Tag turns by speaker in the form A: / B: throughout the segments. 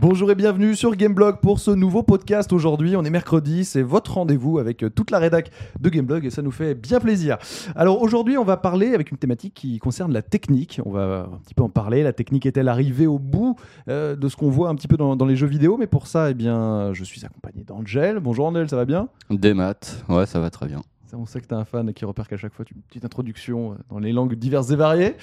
A: Bonjour et bienvenue sur Gameblog pour ce nouveau podcast. Aujourd'hui, on est mercredi, c'est votre rendez-vous avec euh, toute la rédac de Gameblog et ça nous fait bien plaisir. Alors aujourd'hui, on va parler avec une thématique qui concerne la technique. On va un petit peu en parler. La technique est-elle arrivée au bout euh, de ce qu'on voit un petit peu dans, les jeux vidéo? Mais pour ça, eh bien, je suis accompagné d'Angel. Bonjour Angel, ça va bien?
B: Des maths, ouais, ça va très bien.
A: On sait que tu es un fan qui repère qu'à chaque fois tu une petite introduction euh, dans les langues diverses et variées.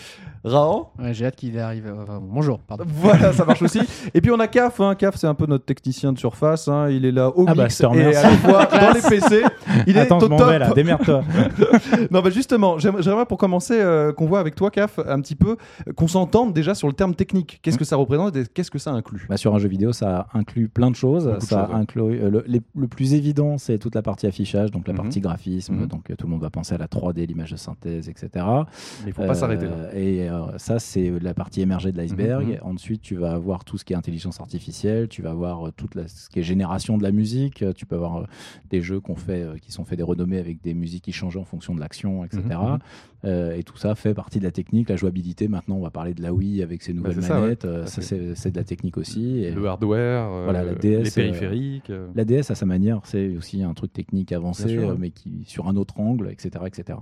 C: Ouais, j'ai hâte qu'il arrive. euh, enfin, bonjour, pardon.
A: Voilà, ça marche aussi. Et puis on a Caf. Hein. Caf, c'est un peu notre technicien de surface. hein. Il est là au
D: Ah bah,
A: mix
D: te
A: et à la fois dans les PC. Il est
D: Attends,
A: au
D: je m'en
A: top.
D: vais là, démerde-toi.
A: Non, bah justement, j'aimerais j'aimerais pour commencer euh, qu'on voit avec toi, Caf, un petit peu, euh, qu'on s'entende déjà sur le terme technique. Qu'est-ce que ça représente et qu'est-ce que ça inclut?
D: Bah, sur un jeu vidéo, ça inclut plein de choses.
A: Beaucoup de
D: ça
A: choses, ouais.
D: inclut euh, le, les- le plus évident, c'est toute la partie affichage, donc la
A: Mhm.
D: partie graphisme.
A: Mhm.
D: Donc euh, tout le monde va penser à la 3D, l'image de synthèse, etc.
A: Il faut pas s'arrêter là.
D: Et euh, ça, c'est la partie émergée de l'iceberg.
A: Mhm, mhm.
D: Ensuite, tu vas avoir tout ce qui est intelligence artificielle. Tu vas avoir euh, toute la, ce qui est génération de la musique. Euh, Tu peux avoir euh, des jeux qu'on fait, euh, qui sont faits des renommées avec des musiques qui changent en fonction de l'action, etc.
A: Mhm, mhm.
D: Euh, et tout ça fait partie de la technique, la jouabilité. Maintenant, on va parler de la Wii avec ses nouvelles
A: c'est ça, ouais.
D: manettes. Euh, ça, c'est de la technique aussi. Et
A: Le hardware, euh,
D: voilà, la DS,
A: les périphériques.
D: la DS, à sa manière, c'est aussi un truc technique avancé,
A: Bien sûr, ouais.
D: mais qui sur un autre angle, etc., etc.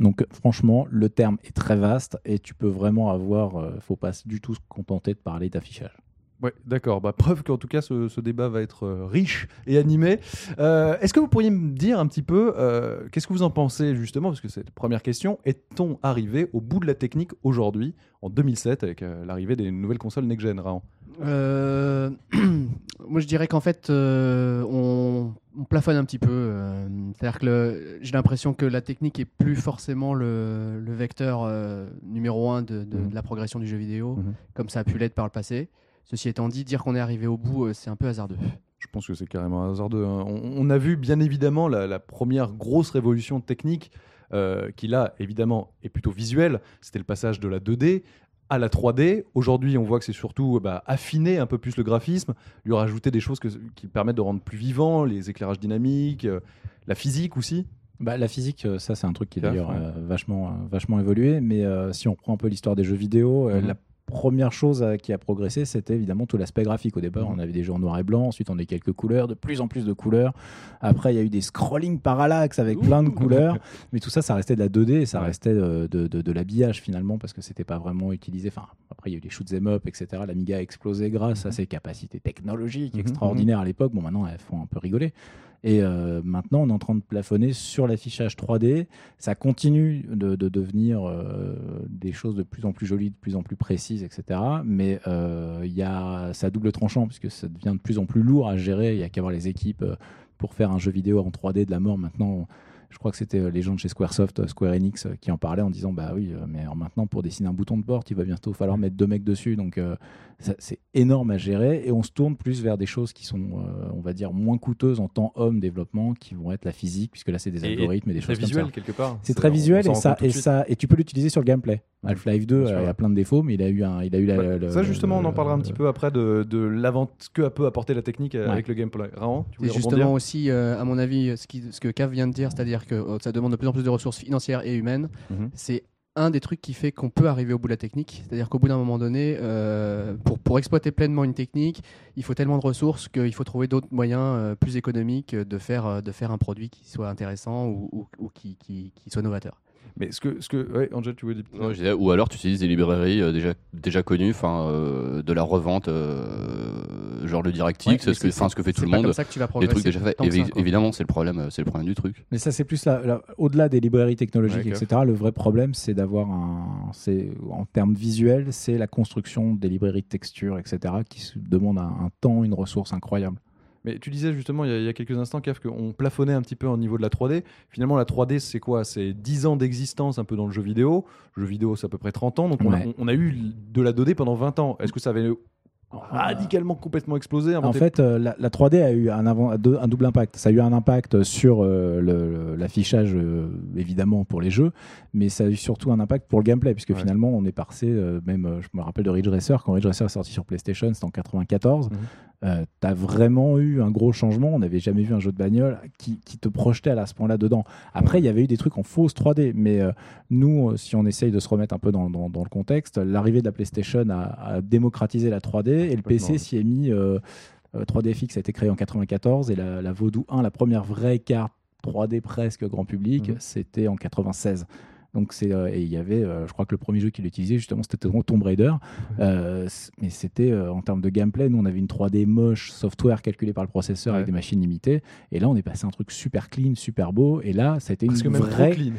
D: Donc, franchement, le terme est très vaste et tu peux vraiment avoir. euh, faut pas du tout se contenter de parler d'affichage.
A: Ouais, d'accord. Bah, preuve qu'en tout cas, ce, ce débat va être euh, riche et animé. Euh, Est-ce que vous pourriez me dire un petit peu, euh, qu'est-ce que vous en pensez justement Parce que c'est la première question. Est-on arrivé au bout de la technique aujourd'hui, en 2007, avec euh, l'arrivée des nouvelles consoles next-gen,
C: moi, je dirais qu'en fait, on, on plafonne un petit peu. C'est-à-dire que j'ai l'impression que la technique est plus forcément le, le vecteur numéro un de, de- de la progression du jeu vidéo,
A: Mhm.
C: comme ça a pu l'être par le passé. Ceci étant dit, dire qu'on est arrivé au bout, euh, c'est un peu hasardeux.
A: Je pense que c'est carrément hasardeux. hein. On, on a vu bien évidemment la, la première grosse révolution technique euh, qui là évidemment est plutôt visuelle. C'était le passage de la 2D à la 3D. Aujourd'hui, on voit que c'est surtout bah, affiner un peu plus le graphisme, lui rajouter des choses que- qui permettent de rendre plus vivant, les éclairages dynamiques, euh, la physique aussi.
D: Bah, la physique, euh, ça c'est un truc qui
A: Claf,
D: d'ailleurs
A: ouais.
D: euh, vachement, euh, vachement évolué. Mais euh, si on reprend un peu l'histoire des jeux vidéo, euh,
A: Mhm.
D: la première chose euh, qui a progressé, c'était évidemment tout l'aspect graphique. Au départ,
A: Mhm.
D: on avait des jeux en noir et blanc, ensuite on a eu quelques couleurs, de plus en plus de couleurs. Après, il y a eu des scrolling parallax avec plein de couleurs. Mais tout ça, ça restait de la 2D et ça restait euh, de, de- de l'habillage finalement parce que c'était pas vraiment utilisé. Enfin, après, il y a eu les shoots em up, etc. L'Amiga a explosé grâce à ses capacités technologiques
A: Mhm,
D: extraordinaires à l'époque. Bon, maintenant, elles font un peu rigoler. Et euh, maintenant, on est en train de plafonner sur l'affichage 3D. Ça continue de, de devenir euh, des choses de plus en plus jolies, de plus en plus précises, etc. Mais euh, il y a, ça double tranchant puisque ça devient de plus en plus lourd à gérer. Il y a qu'à avoir les équipes pour faire un jeu vidéo en 3D de la mort. Maintenant, je crois que c'était euh, les gens de chez Squaresoft, euh, Square Enix, euh, qui en parlaient en disant Bah oui, mais alors maintenant, pour dessiner un bouton de porte, il va bientôt falloir mettre deux mecs dessus. Donc, euh, c'est énorme à gérer. Et on se tourne plus vers des choses qui sont, euh, on va dire, moins coûteuses en temps homme développement, qui vont être la physique, puisque là, c'est des
A: Et-
D: algorithmes et des
A: Très
D: choses comme
A: visuel
D: ça.
A: quelque part.
D: C'est très visuel et ça, et ça et tu peux l'utiliser sur le gameplay. Half-Life 2,
A: Bien
D: euh, il a plein de défauts, mais il a eu un, il a eu la-
A: Ouais.
D: le-
A: ça justement, on en parlera un petit peu après de, de l'avant que a peu apporté la technique euh,
D: Ouais.
A: avec le gameplay. Tu
C: C'est
A: rebondir
C: justement aussi, euh, à mon avis, ce, qui, ce que Cav vient de dire, c'est-à-dire que euh, ça demande de plus en plus de ressources financières et humaines.
A: Mhm.
C: C'est un des trucs qui fait qu'on peut arriver au bout de la technique. C'est-à-dire qu'au bout d'un moment donné, euh, pour, pour exploiter pleinement une technique, il faut tellement de ressources qu'il faut trouver d'autres moyens euh, plus économiques de faire, de faire un produit qui soit intéressant ou, ou- ou qui, qui- qui soit novateur.
A: Mais ce que, ce que, ouais, Angel, tu voulais dire
B: Non, je disais, ou alors tu utilises des librairies euh, déjà, déjà connues, enfin, euh, de la revente, euh, genre le DirectX,
C: Ouais,
B: c'est ce que,
C: c'est-
B: enfin, ce que fait tout
C: C'est
B: le monde.
C: comme ça que tu vas
B: Des
C: progresser.
B: trucs déjà faits. Évi- évidemment, c'est le problème, c'est le problème du truc.
D: Mais ça, c'est plus la- au-delà des librairies technologiques,
A: Ouais,
D: etc. Le vrai problème, c'est d'avoir un, c'est en termes visuels, c'est la construction des librairies de texture, etc. qui demande un, un temps, une ressource incroyable.
A: Mais tu disais justement il y a, il y a quelques instants, Caf, qu'on plafonnait un petit peu au niveau de la 3D. Finalement, la 3D, c'est quoi? C'est 10 ans d'existence un peu dans le jeu vidéo. Le jeu vidéo, c'est à peu près 30 ans. Donc, on, a,
D: Ouais.
A: on a eu de la 2D pendant 20 ans. Est-ce que ça avait radicalement complètement explosé
D: En fait, euh, la, la 3D a eu un, avant- deux- un double impact. Ça a eu un impact sur euh, l'affichage, euh, évidemment, pour les jeux, mais ça a eu surtout un impact pour le gameplay, puisque
A: Ouais.
D: finalement, on est passé, même, je me rappelle de Ridge Racer, quand Ridge Racer est sorti sur PlayStation, c'était en 94.
A: Mhm.
D: Euh, tu as vraiment eu un gros changement. On n'avait jamais vu un jeu de bagnole qui, qui te projetait à ce point-là dedans. Après, il y avait eu des trucs en fausse 3D, mais euh, nous, euh, si on essaye de se remettre un peu dans, dans- dans le contexte, l'arrivée de la PlayStation a, a démocratisé la 3D et le PC s'y est mis. euh, euh, 3DFX a été créé en 94 et la, la Vodou 1, la première vraie carte 3D presque grand public,
A: Mhm.
D: c'était en 96. Donc c'est euh, et il y avait, euh, je crois que le premier jeu qu'il utilisait justement c'était Tomb Raider, Euh, mais c'était en termes de gameplay, nous on avait une 3D moche, software calculé par le processeur avec des machines limitées, et là on est passé à un truc super clean, super beau, et là ça a été une
A: Parce que même
D: vraie,
A: trop clean,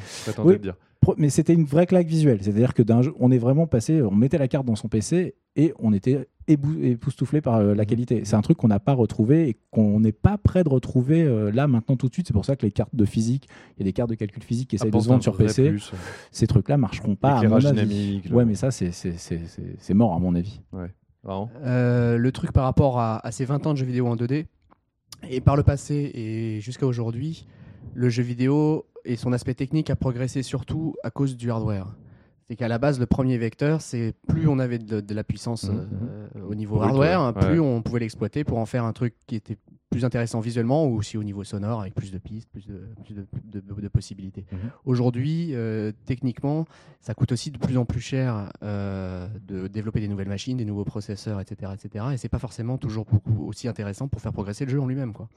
D: Oui.
A: dire.
D: Mais c'était une vraie claque visuelle. C'est-à-dire que d'un on est vraiment passé, on mettait la carte dans son PC et on était époustouflé par euh, la
A: Mhm.
D: qualité. C'est un truc qu'on n'a pas retrouvé et qu'on n'est pas prêt de retrouver euh, là maintenant tout de suite. C'est pour ça que les cartes de physique, il y a des cartes de calcul physique qui essayent de se vendre sur PC.
A: plus.
D: Ces trucs-là marcheront pas. À mon avis. Ouais, mais ça c'est c'est- c'est- c'est- c'est mort à mon avis.
C: Euh, le truc par rapport à, à ces 20 ans de jeux vidéo en 2D, et par le passé et jusqu'à aujourd'hui, le jeu vidéo et son aspect technique a progressé surtout à cause du hardware. C'est qu'à la base, le premier vecteur, c'est plus on avait de, de la puissance
A: Mhm.
C: euh, au niveau
A: Brut,
C: hardware,
A: ouais.
C: plus
A: Ouais.
C: on pouvait l'exploiter pour en faire un truc qui était plus intéressant visuellement ou aussi au niveau sonore avec plus de pistes, plus de, plus de, de- de possibilités.
A: Mhm.
C: Aujourd'hui, euh, techniquement, ça coûte aussi de plus en plus cher euh, de développer des nouvelles machines, des nouveaux processeurs, etc. etc. et c'est pas forcément toujours beaucoup aussi intéressant pour faire progresser le jeu en lui-même. quoi.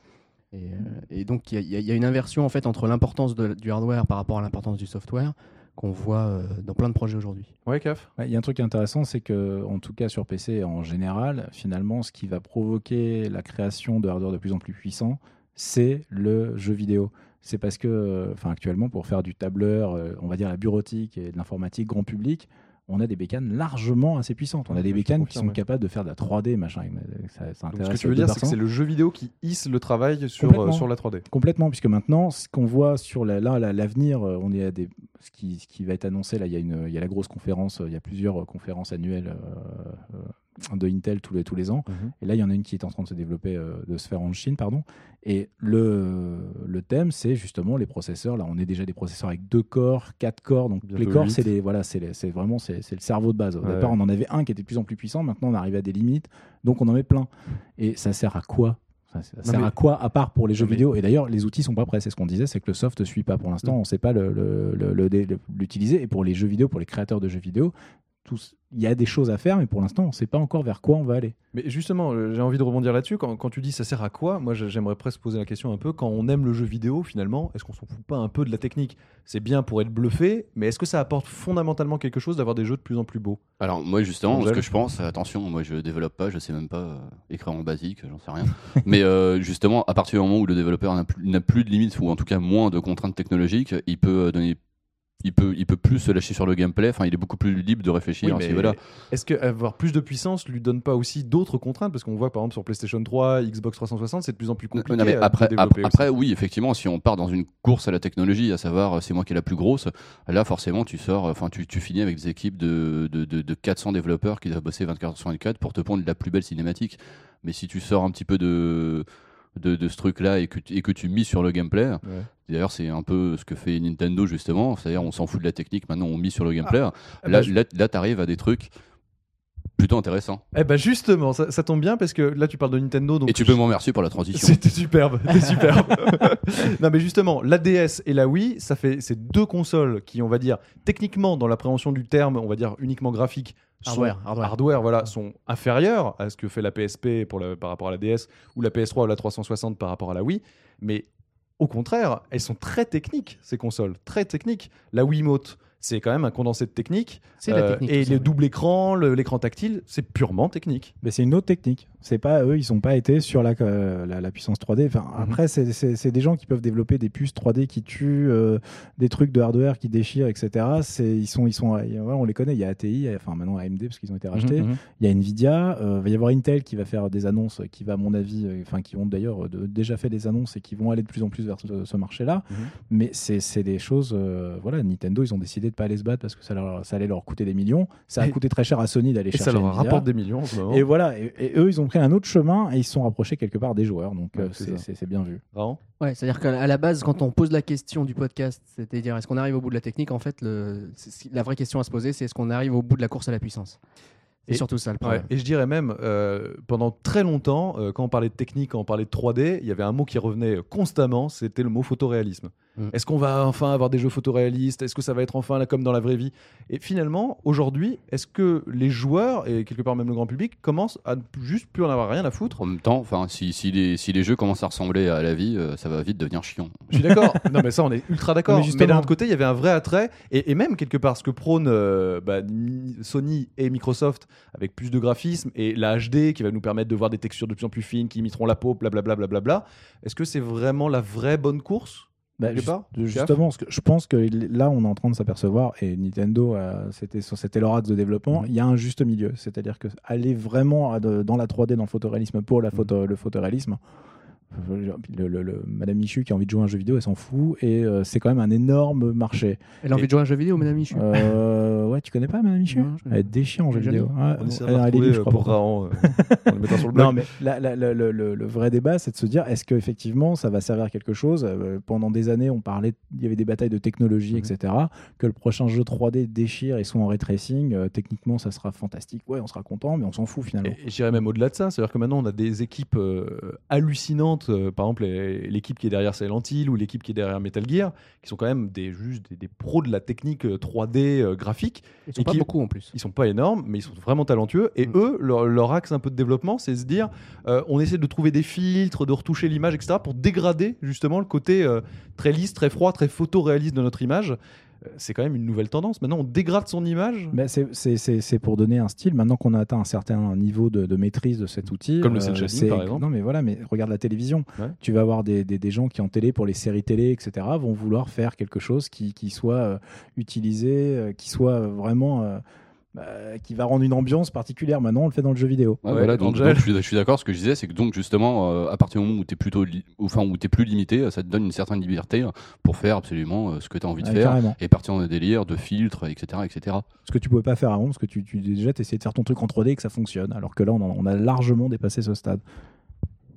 C: Et, euh, et donc, il y, a- y une inversion en fait entre l'importance du hardware par rapport à l'importance du software qu'on voit euh, dans plein de projets aujourd'hui.
A: Ouais, CAF
D: Ouais, Il y a un truc intéressant, c'est que, en tout cas sur PC en général, finalement, ce qui va provoquer la création de hardware de plus en plus puissant, c'est le jeu vidéo. C'est parce que, euh, enfin, actuellement, pour faire du tableur, on va dire la bureautique et de l'informatique grand public, on a des bécanes largement assez puissantes. On a des bécanes qui sont capables de faire de la 3D, machin. Ça,
A: Donc, ce que tu veux dire, c'est que c'est le jeu vidéo qui hisse le travail sur, euh, sur la 3D.
D: Complètement, puisque maintenant, ce qu'on voit sur la- là, la- l'avenir, euh, on est à des, ce qui, ce qui va être annoncé là, il y a une, il y a la grosse conférence, euh, il y a plusieurs conférences annuelles euh, de Intel tous les tous les ans, et là il y en a une qui est en train de se développer, euh, de se faire en Chine, pardon. Et le le thème, c'est justement les processeurs. Là, on est déjà des processeurs avec deux corps, quatre corps, donc
A: Bientôt
D: les corps, c'est les voilà, c'est vraiment c'est le cerveau de base. Au
A: Ouais.
D: départ, on en avait un qui était de plus en plus puissant, maintenant on arrive à des limites, donc on en met plein. Et ça sert à quoi? Ça, sert
A: mais-
D: à quoi à part pour les jeux
A: mais-
D: vidéo? Et d'ailleurs, les outils sont pas prêts. C'est ce qu'on disait, c'est que le soft ne suit pas pour l'instant.
A: Mm.
D: On ne sait pas le- le- le- le- le- l'utiliser. Et pour les jeux vidéo, pour les créateurs de jeux vidéo, il y a des choses à faire, mais pour l'instant, on ne sait pas encore vers quoi on va aller.
A: Mais justement, euh, j'ai envie de rebondir là-dessus. Quand, quand tu dis ça sert à quoi, moi j'ai- j'aimerais presque poser la question un peu. Quand on aime le jeu vidéo, finalement, est-ce qu'on s'en fout pas un peu de la technique? C'est bien pour être bluffé, mais est-ce que ça apporte fondamentalement quelque chose d'avoir des jeux de plus en plus beaux?
B: Alors moi justement, ce que je pense, attention, moi je développe pas, je sais même pas euh, écrire en basique, j'en sais rien. Mais euh, justement, à partir du moment où le développeur n'a plus, plus de limites ou en tout cas moins de contraintes technologiques, il peut donner, il peut, il peut plus se lâcher sur le gameplay. Enfin, il est beaucoup plus libre de réfléchir.
A: Oui,
B: à ce
A: mais
B: niveau-là.
A: Est-ce que avoir plus de puissance lui donne pas aussi d'autres contraintes? Parce qu'on voit par exemple sur PlayStation 3, Xbox 360, c'est de plus en plus compliqué.
B: Non, mais
A: à
B: après,
A: développer
B: après, oui, effectivement, si on part dans une course à la technologie, à savoir euh, c'est moi qui est la plus grosse, là forcément tu sors, euh, enfin tu, tu finis avec des équipes de, de, de- de 400 développeurs qui doivent bosser 24 sur 24 pour te pondre la plus belle cinématique. Mais si tu sors un petit peu de, de, de ce truc-là et que, tu- et que tu mises sur le gameplay,
A: Ouais.
B: D'ailleurs c'est un peu ce que fait Nintendo justement, c'est-à-dire on s'en fout de la technique, maintenant on mise sur le gameplay.
A: Ah,
B: là,
A: bah, je-
B: là, là t'arrives à des trucs plutôt intéressants.
A: Eh ben justement, ça, ça tombe bien parce que là tu parles de Nintendo. Donc
B: et tu peux m'en remercier pour la transition.
A: C'était superbe, c'était superbe. non mais justement, la DS et la Wii, ça fait ces deux consoles qui, on va dire, techniquement dans l'appréhension du terme, on va dire uniquement graphique, sont-
C: Hardware, hardware.
A: voilà, sont inférieures à ce que fait la PSP pour la- par rapport à la DS ou la PS3 ou la 360 par rapport à la Wii, mais au contraire, elles sont très techniques ces consoles, très techniques. La Wiimote, c'est quand même un condensé de technique.
C: C'est la
A: Euh,
C: technique.
A: et
C: tout ça,
A: le double écran, le- l'écran tactile, c'est purement technique.
D: Mais c'est une autre technique. C'est pas eux, ils sont pas été sur la, euh, la, la puissance 3D. Enfin,
A: Mhm.
D: Après, c'est- des gens qui peuvent développer des puces 3D qui tuent, euh, des trucs de hardware qui déchirent, etc. Ils sont, ils sont, euh, on les connaît. Il y a ATI, enfin maintenant AMD parce qu'ils ont été rachetés.
A: Mhm, mhm.
D: Il y a Nvidia, euh, il va y avoir Intel qui va faire des annonces, qui va à mon avis, enfin qui ont d'ailleurs de- déjà fait des annonces et qui vont aller de plus en plus vers ce, ce marché-là.
A: Mhm.
D: Mais c'est des choses, euh, voilà, Nintendo, ils ont décidé de pas aller se battre parce que ça, leur- ça allait leur coûter des millions. Ça a
A: Et-
D: coûté très cher à Sony d'aller
A: Et
D: chercher
A: ça leur
D: Nvidia.
A: rapporte des millions en ce moment.
D: Et voilà, et, et eux, ils ont pris un autre chemin et ils se sont rapprochés quelque part des joueurs. Donc
A: Ouais,
D: euh,
A: c'est
D: bien vu.
A: Vraiment
C: Ouais, c'est-à-dire qu'à la base, quand on pose la question du podcast, c'est-à-dire est-ce qu'on arrive au bout de la technique, en fait, le, la vraie question à se poser, c'est est-ce qu'on arrive au bout de la course à la puissance? C'est
A: Et-
C: surtout ça le
A: Ouais,
C: problème.
A: et je dirais même, euh, pendant très longtemps, euh, quand on parlait de technique, quand on parlait de 3D, il y avait un mot qui revenait constamment, c'était le mot photoréalisme.
C: Mm.
A: Est-ce qu'on va enfin avoir des jeux photoréalistes? Est-ce que ça va être enfin là comme dans la vraie vie? Et finalement, aujourd'hui, est-ce que les joueurs, et quelque part même le grand public, commencent à juste plus en avoir rien à foutre?
B: En même temps, enfin, si, si, les, si les jeux commencent à ressembler à la vie, euh, ça va vite devenir chiant.
A: Je suis d'accord. non, mais ça, on est ultra d'accord.
D: Mais
A: Mais,
D: justement-
A: d'un autre côté, il y avait un vrai attrait. Et, et même, quelque part, ce que prône euh, bah, Sony et Microsoft avec plus de graphisme et la HD qui va nous permettre de voir des textures de plus en plus fines qui imiteront la peau, blablabla. blablabla. Est-ce que c'est vraiment la vraie bonne course?
D: Bah, juste- justement, que- je pense que là, on est en train de s'apercevoir, et Nintendo, euh, c'était sur cet axe de développement,
A: Mhm.
D: il y a un juste milieu. C'est-à-dire que aller vraiment à de- dans la 3D, dans le photoréalisme pour la
A: Mhm.
D: photo, le photoréalisme, le, le- le- Madame Michu qui a envie de jouer à un jeu vidéo, elle s'en fout, et euh, c'est quand même un énorme marché.
C: Elle a envie de jouer à un jeu vidéo, Madame Michu?
D: Euh, ouais, tu connais pas Madame Michu?
C: Non, je
D: Elle est déchirante en jeu vidéo. Ouais,
A: On
D: elle- elle est je
A: euh,
D: crois,
A: pour. Raon. euh, mettra sur le blog.
D: Non, mais la- la- la- le, le- le vrai débat, c'est de se dire est-ce que effectivement ça va servir à quelque chose? Euh, Pendant des années, on parlait, il y avait des batailles de technologie,
A: Mhm.
D: etc. Que le prochain jeu 3D déchire et soit en ray tracing, euh, techniquement, ça sera fantastique. Ouais, on sera content, mais on s'en fout finalement.
A: Et, et j'irais même au-delà de ça, c'est-à-dire que maintenant on a des équipes euh, euh, par exemple l'équipe qui est derrière Silent Hill ou l'équipe qui est derrière Metal Gear, qui sont quand même des, juste des, des pros de la technique euh, 3D euh, graphique.
C: Ils sont
A: Et
C: pas
A: qui-
C: beaucoup en plus.
A: Ils sont pas énormes, mais ils sont vraiment talentueux. Et
C: Mm.
A: eux, leur, leur axe un peu de développement, c'est se dire, euh, on essaie de trouver des filtres, de retoucher l'image, etc., pour dégrader justement le côté euh, très lisse, très froid, très photoréaliste de notre image. Euh, C'est quand même une nouvelle tendance. Maintenant, on dégrade son image.
D: Mais c'est- pour donner un style. Maintenant qu'on a atteint un certain niveau de, de maîtrise de cet outil,
A: Comme le
D: euh, c'est-
A: par exemple.
D: Non, mais voilà, mais regarde la télévision.
A: Ouais.
D: Tu vas avoir des, des- des gens qui en télé pour les séries télé, etc. vont vouloir faire quelque chose qui, qui soit euh, utilisé, qui soit vraiment bah, qui va rendre une ambiance particulière. Maintenant, on le fait dans le jeu vidéo.
B: Ouais,
A: Ouais,
B: voilà, donc, je suis, d'accord. Ce que je disais, c'est que donc justement, euh, à partir du moment où tu es plutôt, enfin où t'es plus limité, euh, ça te donne une certaine liberté euh, pour faire absolument euh, ce que tu as envie de faire
D: carrément.
B: et partir dans des délires de filtres, etc., etc.
D: Ce que tu pouvais pas faire avant, parce que tu, tu déjà essayé de faire ton truc en 3D et que ça fonctionne. Alors que là, on, en- on a largement dépassé ce stade.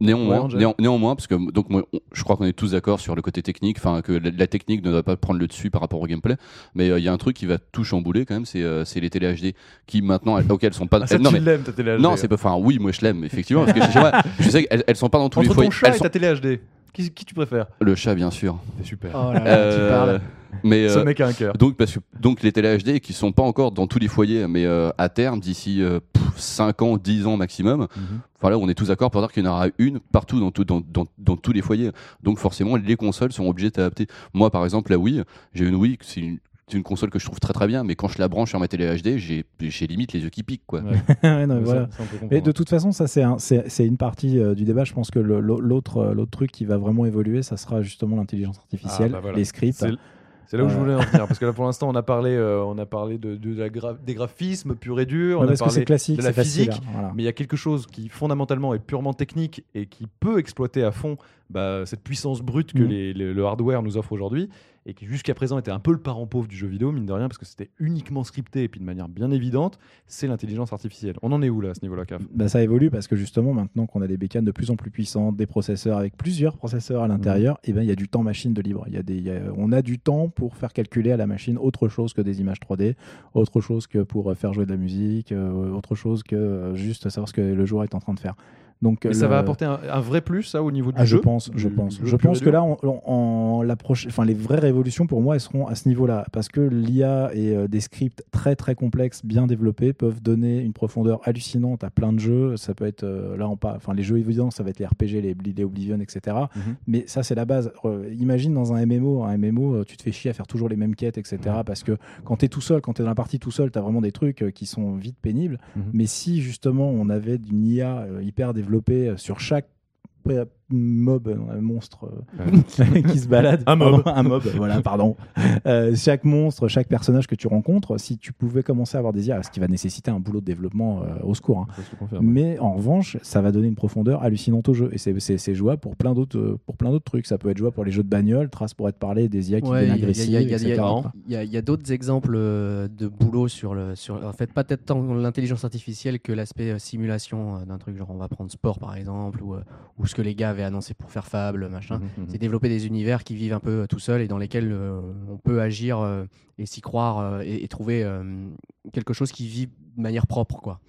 B: Néanmoins,
A: Ouais, Angel.
B: néan- néanmoins, parce que donc moi, on- je crois qu'on est tous d'accord sur le côté technique, enfin que la, la technique ne doit pas prendre le dessus par rapport au gameplay, mais euh, il y a un truc qui va tout chambouler quand même, c'est euh, c'est les télé HD qui maintenant, elles, ok, elles sont pas.
A: Ah, ça,
B: elles- non
A: tu
B: mais
A: l'aimes, ta télé HD.
B: non, c'est pas. Enfin, oui, moi je l'aime effectivement, parce que je, ouais, je sais qu'elles elles sont pas dans tous
A: Entre
B: les foyers.
A: ton chat
B: Elles
A: et
B: sont-
A: ta télé HD, qui, qui tu préfères?
B: Le chat, bien sûr.
A: C'est super.
C: Oh là là, tu
B: Euh,
C: parles.
B: Mais
A: Ce
B: euh,
A: mec a un cœur.
B: donc, parce que, donc les télé HD qui sont pas encore dans tous les foyers, mais euh, à terme, d'ici euh, pff, 5 ans, 10 ans maximum, voilà, on est tous d'accord pour dire qu'il y en aura une partout dans, tout, dans, dans, dans tous les foyers. Donc forcément, les consoles sont obligées d'adapter. Moi, par exemple, la Wii, j'ai une Wii, c'est une, console que je trouve très très bien, mais quand je la branche sur ma télé HD, j'ai j'ai limite les yeux qui piquent. Quoi.
A: Ouais.
D: Ouais, non, mais voilà.
A: ça,
D: de toute façon, ça c'est un- c'est c'est une partie euh, du débat. Je pense que le- l'autre euh, l'autre truc qui va vraiment évoluer, ça sera justement l'intelligence artificielle,
A: Ah, bah voilà.
D: les scripts.
A: C'est- là où je voulais en venir, parce que là pour l'instant on a parlé, euh, on a parlé de, de la gra- des graphismes purs et durs,
D: Ouais,
A: on a parlé
D: c'est classique,
A: de la
D: facile.
A: physique,
D: hein, voilà.
A: mais il y a quelque chose qui fondamentalement est purement technique et qui peut exploiter à fond bah, cette puissance brute que les- les- le hardware nous offre aujourd'hui et qui jusqu'à présent était un peu le parent pauvre du jeu vidéo, mine de rien, parce que c'était uniquement scripté et puis de manière bien évidente, c'est l'intelligence artificielle. On en est où là à ce niveau-là, Caf
D: Bah, ça évolue parce que justement maintenant qu'on a des bécanes de plus en plus puissantes, des processeurs avec plusieurs processeurs à l'intérieur, et ben il y a du temps machine de libre. Il y a des, il y a- on a du temps pour faire calculer à la machine autre chose que des images 3D, autre chose que pour euh, faire jouer de la musique, euh, autre chose que euh, juste savoir ce que le joueur est en train de faire. Donc
A: Et ça va apporter un, un vrai plus ça au niveau du
D: Ah, je
A: jeu
D: pense, je pense. Je pense que là, on, on- la enfin, les vraies révolutions pour moi, elles seront à ce niveau-là, parce que l'IA et euh, des scripts très très complexes, bien développés, peuvent donner une profondeur hallucinante à plein de jeux. Ça peut être euh, là, on pas, enfin, les jeux évidents, ça va être les RPG, les, les Oblivion, etc.
A: Mhm.
D: Mais ça, c'est la base. Euh, imagine dans un MMO, un MMO, euh, tu te fais chier à faire toujours les mêmes quêtes, etc. Parce que quand tu es tout seul, quand tu es dans la partie tout seul, tu as vraiment des trucs qui sont vite pénibles.
A: Mhm.
D: Mais si justement on avait une IA hyper développée euh, sur chaque mob, un monstre euh, qui se balade,
A: Un mob.
D: Pardon, un mob, voilà, pardon. Euh, chaque monstre, chaque personnage que tu rencontres, si tu pouvais commencer à avoir des IA, ce qui va nécessiter un boulot de développement euh, au secours. hein. Mais en revanche, ça va donner une profondeur hallucinante au jeu. Et c'est- c'est c'est jouable pour plein d'autres pour plein d'autres trucs. Ça peut être jouable pour les jeux de bagnole, Trace pour être parlé, des IA qui
C: Ouais,
D: deviennent
C: il y a-
D: agressives,
C: il y a- d'autres exemples de boulot sur le. Sur, en fait, pas peut-être tant l'intelligence artificielle que l'aspect simulation d'un truc. Genre, on va prendre sport par exemple, ou, ou ce que les gars avaient avait annoncé pour faire Fable, machin.
A: Mhm, mhm.
C: C'est développer des univers qui vivent un peu euh, tout seuls et dans lesquels euh, on peut agir euh, et s'y croire et, et trouver quelque chose qui vit de manière propre, quoi.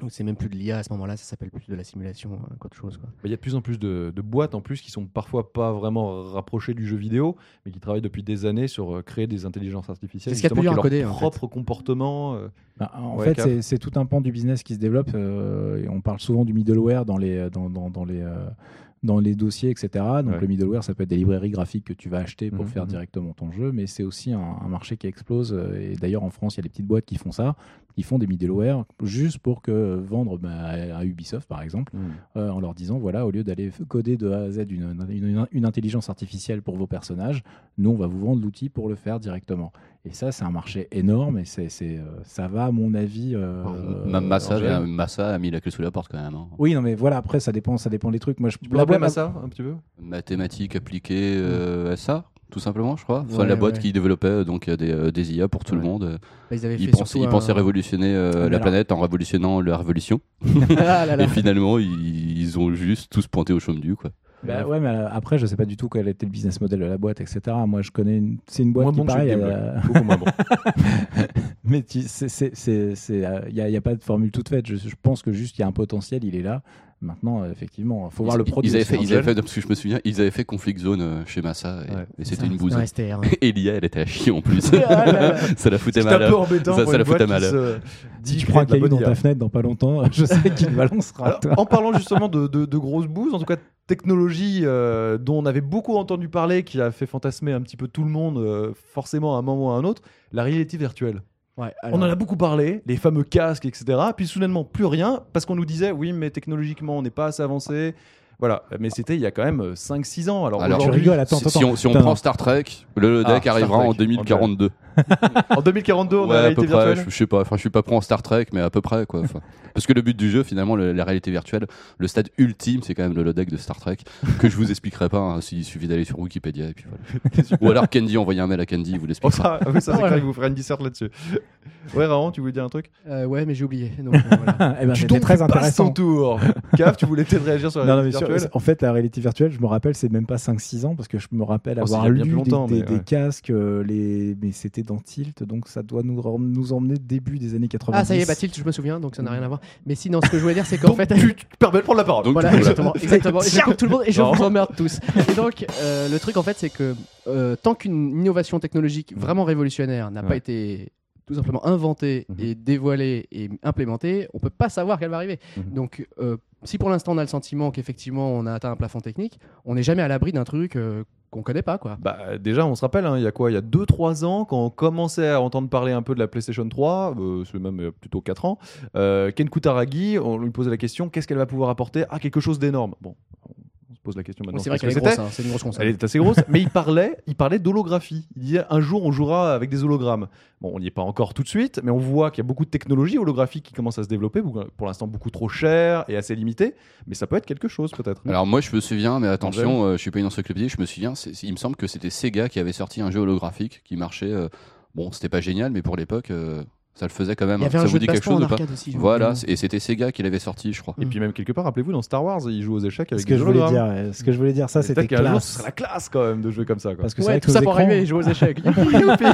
C: Donc c'est même plus de l'IA à ce moment-là, ça s'appelle plus de la simulation euh, qu'autre chose, quoi.
A: Il y a de plus en plus de, de boîtes en plus qui sont parfois pas vraiment rapprochées du jeu vidéo, mais qui travaillent depuis des années sur euh, créer des intelligences artificielles.
C: C'est ce qu'il y a de plus
A: justement,
C: dur
A: qui leur
C: coder, en fait.
A: propre comportement. euh,
D: Bah, en
A: Ouais,
D: fait, c'est- tout un pan du business qui se développe. euh, et on parle souvent du middleware dans les, dans, dans- dans les, euh, dans les dossiers, etc. Donc
A: Ouais.
D: le middleware, ça peut être des librairies graphiques que tu vas acheter pour
A: Mhm,
D: faire
A: mhm.
D: directement ton jeu, mais c'est aussi un, un marché qui explose. Et d'ailleurs, en France, il y a des petites boîtes qui font ça, qui font des middleware juste pour que vendre bah, à Ubisoft, par exemple, euh, en leur disant voilà, au lieu d'aller coder de A à Z une, une- une intelligence artificielle pour vos personnages, nous, on va vous vendre l'outil pour le faire directement. Et ça, c'est un marché énorme et c'est, c'est, euh, ça va, à mon avis. euh,
B: Ma- Massa, vient- Massa a mis la clé sous la porte quand même. hein.
D: Oui, non, mais voilà, après, ça dépend, ça dépend des trucs. Moi, je,
A: Tu peux ça un petit peu?
B: Mathématiques appliquées euh, à ça, tout simplement, je crois. Enfin,
C: Ouais,
B: la boîte
C: ouais.
B: qui développait euh, donc des, euh, des IA pour tout le monde.
C: Bah, ils avaient
B: Ils
C: fait
B: pensaient, ils pensaient révolutionner euh,
D: Mais
B: la planète en révolutionnant la révolution.
C: Ah là là.
B: Et finalement, ils, ils ont juste tous pointé au chaume du quoi.
D: Bah ouais, mais après, je sais pas du tout quel était le business model de la boîte, etc. Moi, je connais. Une... C'est une boîte
A: Moins
D: qui
A: bon
D: pareil.
A: Beaucoup moins bon.
D: Mais tu- c'est- c'est- c'est- c'est, il n'y a pas de formule toute faite. Je, je pense que juste il y a un potentiel, il est là. Maintenant, euh, effectivement, il faut voir le produit.
B: Ils avaient fait, ils avaient fait, parce que je me souviens, ils avaient fait Conflict Zone euh, chez Massa et,
A: Ouais.
B: et c'était une bouse.
C: STR.
B: Et l'IA, elle était à chier en plus. Ça la foutait
A: C'est un
B: mal.
A: peu embêtant
B: Ça-
A: pour
B: ça
A: une
B: la foutait mal.
D: Si tu prends un caillou dans ta fenêtre dans pas longtemps, je sais qu'il balancera.
A: Alors, en parlant justement de, de- de grosses bouses, en tout cas technologie euh, dont on avait beaucoup entendu parler, qui a fait fantasmer un petit peu tout le monde, euh, forcément à un moment ou à un autre, la réalité virtuelle.
C: Ouais,
A: On en a beaucoup parlé, les fameux casques, etc. Puis soudainement, plus rien, parce qu'on nous disait, oui, mais technologiquement, on n'est pas assez avancé. Voilà, mais c'était il y a quand même 5-6 ans. Alors,
B: Alors,
D: tu rigoles, attends,
B: Si,
D: attends.
B: si on, si on prend Star Trek, le
A: Ah, Star
B: arrivera
A: Trek,
B: en 2042.
A: en 2042, on a la
B: Ouais, à
A: réalité
B: peu près.
A: virtuelle.
B: Je, je sais pas. Enfin, je suis pas pro en Star Trek, mais à peu près quoi. Parce que le but du jeu, finalement, le- la réalité virtuelle, le stade ultime, c'est quand même le holodeck de Star Trek que je vous expliquerai pas. hein, s'il suffit d'aller sur Wikipédia et puis voilà. Ou alors Candy, envoyez un mail à Candy, il vous
A: Oh,
B: l'expliquera.
A: ça, oui, ça c'est
C: Ouais.
A: vous fera une disserte là-dessus. Ouais, Raon, tu voulais dire un truc
C: Euh, ouais, mais j'ai oublié. Donc, euh, voilà.
D: Eh ben,
A: Tu
D: très
A: passes ton
D: intéressant.
A: tour. Caf, tu voulais peut-être réagir sur la
D: Non, non, mais sur-
A: virtuelle
D: en fait, la réalité virtuelle, je me rappelle, c'est même pas 5-6 ans parce que je me rappelle
A: Oh,
D: avoir lu des,
A: longtemps,
D: des-
A: mais
D: des
A: ouais.
D: casques, euh, les... mais c'était dans Tilt, donc ça doit nous, emmener début des années 90.
C: Ah, ça y est, Bathilde, je me souviens, donc ça n'a rien à voir. Mais sinon, ce que je voulais dire, c'est qu'en fait.
A: tu te permets de prendre la parole.
B: Donc,
C: Voilà, exactement. exactement. Et je coupe tout le monde et je
A: Non.
C: vous emmerde tous. Et donc, euh, le truc, en fait, c'est que euh, tant qu'une innovation technologique vraiment révolutionnaire n'a
A: Ouais.
C: pas été tout simplement inventée
A: Mhm.
C: et dévoilée et implémentée, on peut pas savoir qu'elle va arriver.
A: Mhm.
C: Donc, euh, si pour l'instant on a le sentiment qu'effectivement on a atteint un plafond technique, on n'est jamais à l'abri d'un truc euh, qu'on connaît pas, quoi.
A: Bah, déjà, on se rappelle, hein, il y a quoi? Il y a 2-3 ans, quand on commençait à entendre parler un peu de la PlayStation 3, euh, c'est même euh, plutôt 4 ans, euh, Ken Kutaragi, on lui posait la question qu'est-ce qu'elle va pouvoir apporter? Ah, quelque chose d'énorme. Bon, on se pose la question maintenant.
C: c'est vrai
A: qu'est-ce
C: qu'elle est grosse,
A: c'était
C: hein, c'est une grosse console.
A: Elle est assez grosse, mais il parlait, il parlait d'holographie. Il disait un jour on jouera avec des hologrammes. Bon, on n'y est pas encore tout de suite, mais on voit qu'il y a beaucoup de technologies holographiques qui commencent à se développer, pour l'instant beaucoup trop chères et assez limitées, mais ça peut être quelque chose peut-être.
B: Alors moi je me souviens, mais attention, euh, je suis pas une encyclopédie, je me souviens, il me semble que c'était Sega qui avait sorti un jeu holographique qui marchait. euh, bon, c'était pas génial, mais pour l'époque, euh, ça le faisait quand même.
C: Il y avait
B: ça vous dit
C: de
B: quelque chose ou pas
C: aussi.
B: Voilà, et c'était Sega qui l'avait sorti, je crois.
A: Et puis même quelque part, rappelez-vous, dans Star Wars, ils jouent aux échecs avec
D: Ce que
A: des
D: je voulais dire, euh, ce que je voulais dire, ça c'était classe.
A: ce serait la classe quand même de jouer comme ça. Quoi.
D: Parce que c'est
C: Ouais, tout ça pour arriver et jouer aux échecs.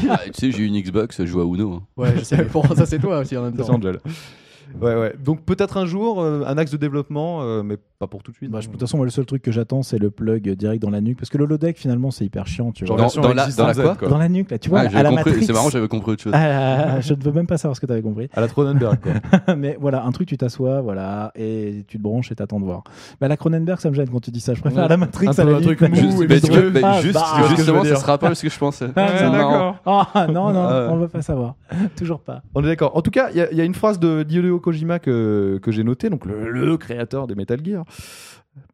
B: Ah, tu sais, j'ai eu une Xbox, je joue à Uno. hein.
C: ouais, je sais, ça c'est toi aussi en même
A: Ça, c'est
C: temps.
A: Angel. Ouais, ouais. Donc peut-être un jour, euh, un axe de développement, euh, mais pas pour tout de suite.
D: Bah, je- de toute façon, moi, le seul truc que j'attends, c'est le plug direct dans la nuque. Parce que le holodeck, finalement, c'est hyper chiant, tu
A: Genre
D: vois.
B: Dans- la- dans la quoi
D: Dans la nuque, là, tu vois,
B: Ah,
D: à la Matrix.
B: C'est marrant, j'avais compris autre chose.
D: Ah, je ne veux même pas savoir ce que tu avais compris.
A: À la Cronenberg, quoi.
D: Mais voilà, un truc, tu t'assois, voilà, et tu te branches et t'attends de voir. Bah, la Cronenberg, ça me gêne quand tu dis ça. Je préfère
A: Ouais.
D: la Matrix
A: Un
D: à
A: peu
D: la
A: un truc
D: mais-
A: mou
B: Juste, mais mais
D: Ah, bah,
A: ce que je
B: justement,
A: dire.
B: sera pas ce que je pensais.
D: Ah, non, non,
A: Ouais.
D: on veut pas savoir. Toujours pas.
A: On est d'accord. En tout cas, il y, a- une phrase de Hideo Kojima que, que j'ai notée, donc le, le créateur des Metal Gear.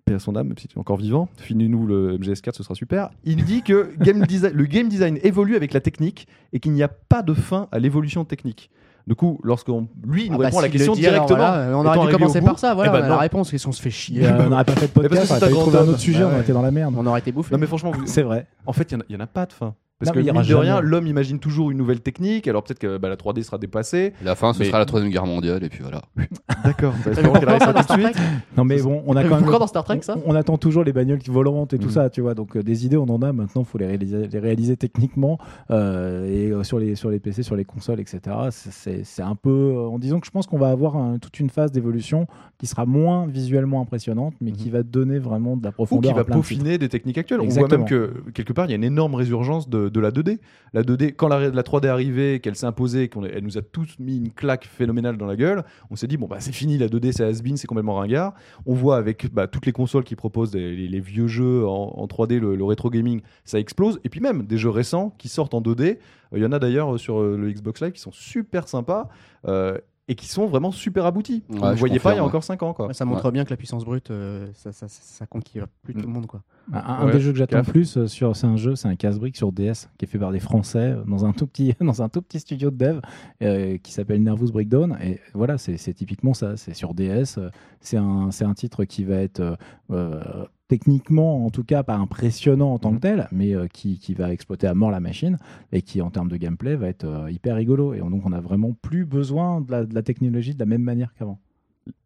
A: Paix à son âme, même si tu es encore vivant. Finis-nous le MGS4, ce sera super. Il dit que game design- le game design évolue avec la technique et qu'il n'y a pas de fin à l'évolution technique. Du coup, lorsqu'on lui il nous
C: Ah bah,
A: répond à la question
C: dit,
A: directement,
C: voilà, on aurait dû commencer par ça, voilà,
A: eh ben
C: on a
A: non.
C: la réponse, qu'est-ce qu'on se fait chier.
D: Et, euh, on n'aurait pas fait de podcast, on aurait trouvé un autre sujet,
C: Bah
D: on
C: ouais.
D: était dans la merde.
C: On aurait été bouffé.
A: Non mais franchement, vous-
D: C'est vrai.
A: en fait, il n'y en, a pas de fin. Parce
D: Non,
A: que
D: il
A: mine de rien, l'homme imagine toujours une nouvelle technique. Alors peut-être que bah, la 3D sera dépassée.
B: La fin, ce
A: Mais-
B: sera la troisième guerre mondiale, et puis voilà.
A: D'accord.
C: Trek
D: Non mais bon, on a quand même.
C: dans Star Trek ça
D: on, on attend toujours les bagnoles volantes et tout
A: Mhm.
D: ça, tu vois. Donc euh, des idées, on en a. Maintenant, faut les réaliser, les réaliser techniquement euh, et euh, sur les sur les PC, sur les consoles, etc. C'est- un peu euh, en disant que je pense qu'on va avoir un- toute une phase d'évolution qui sera moins visuellement impressionnante, mais qui
A: Mhm.
D: va donner vraiment de la
A: Ou
D: profondeur.
A: qui va
D: de
A: peaufiner des techniques actuelles. On voit même que quelque part, il y a une énorme résurgence de, de la 2D. La 2D, quand la, la 3D est arrivée, qu'elle s'est imposée, qu'elle nous a tous mis une claque phénoménale dans la gueule, on s'est dit, bon, bah, c'est fini, la 2D, c'est has-been, c'est complètement ringard. On voit avec bah, toutes les consoles qui proposent des- les, les vieux jeux en, en 3D, le, le rétro gaming, ça explose. Et puis même des jeux récents qui sortent en 2D. Euh, Il y en a d'ailleurs sur euh, le Xbox Live qui sont super sympas. euh, et qui sont vraiment super aboutis.
B: Ouais,
A: Vous ne voyez pas il y a encore 5 ans. Quoi.
C: Ouais, Ça montre bien que la puissance brute, euh, ça, ça, ça, ça conquiert plus tout
A: Mm.
C: le monde. Quoi.
D: Un, un
A: Ouais,
D: des jeux que j'attends plus euh, sur, c'est un jeu, c'est un casse-brique sur DS qui est fait par des Français dans un tout petit, dans un tout petit studio de dev euh, qui s'appelle Nervous Breakdown. Et voilà, c'est typiquement ça. C'est sur DS. C'est un, c'est un titre qui va être euh, techniquement, en tout cas, pas impressionnant en tant que tel, mais euh, qui, qui va exploiter à mort la machine et qui, en termes de gameplay, va être hyper rigolo. Et on- donc, on a vraiment plus besoin de la, de la technologie de la même manière qu'avant.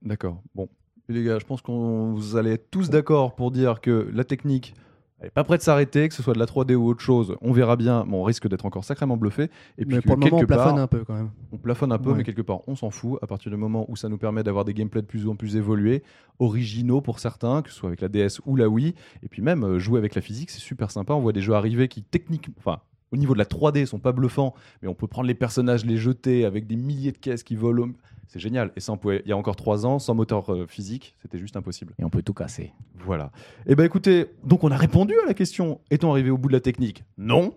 A: D'accord. Bon. Les gars, je pense qu'on vous allez être tous d'accord pour dire que la technique, elle est pas prête de s'arrêter, que ce soit de la 3D ou autre chose. On verra bien, mais on risque d'être encore sacrément bluffé. Et puis
C: Mais
A: que
C: pour le moment, on plafonne
A: part,
C: un peu quand même.
A: on plafonne un peu,
C: Ouais.
A: mais quelque part, on s'en fout. À partir du moment où ça nous permet d'avoir des gameplays de plus en plus évolués, originaux pour certains, que ce soit avec la DS ou la Wii, et puis même euh, jouer avec la physique, c'est super sympa. On voit des jeux arriver qui techniquement, enfin. Au niveau de la 3D, sont pas bluffants, mais on peut prendre les personnages, les jeter avec des milliers de caisses qui volent. au- C'est génial. Et ça, on pouvait, il y a encore trois ans, sans moteur euh, physique, c'était juste impossible.
D: Et on peut tout casser.
A: Voilà. Eh ben écoutez, donc on a répondu à la question est-on arrivé au bout de la technique? Non,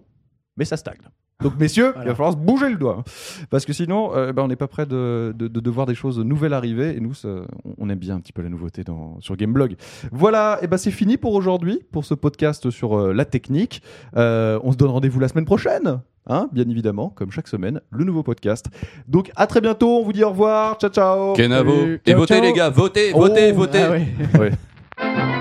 A: mais ça stagne. Donc messieurs, il va falloir se bouger le doigt. hein. Parce que sinon, euh, ben, on n'est pas prêt de, de, de- de voir des choses nouvelles arriver. Et nous, ça- on- aime bien un petit peu la nouveauté dans, sur Gameblog. Voilà, et ben c'est fini pour aujourd'hui, pour ce podcast sur euh, la technique. Euh, on se donne rendez-vous la semaine prochaine. Hein, bien évidemment, comme chaque semaine, le nouveau podcast. Donc à très bientôt, on vous dit au revoir, ciao ciao
B: Kenavo.
C: Salut.
B: Et
C: Ciao,
B: votez,
C: ciao.
B: les gars, votez,
A: Oh,
B: votez, votez.
C: Ah.
A: Ouais.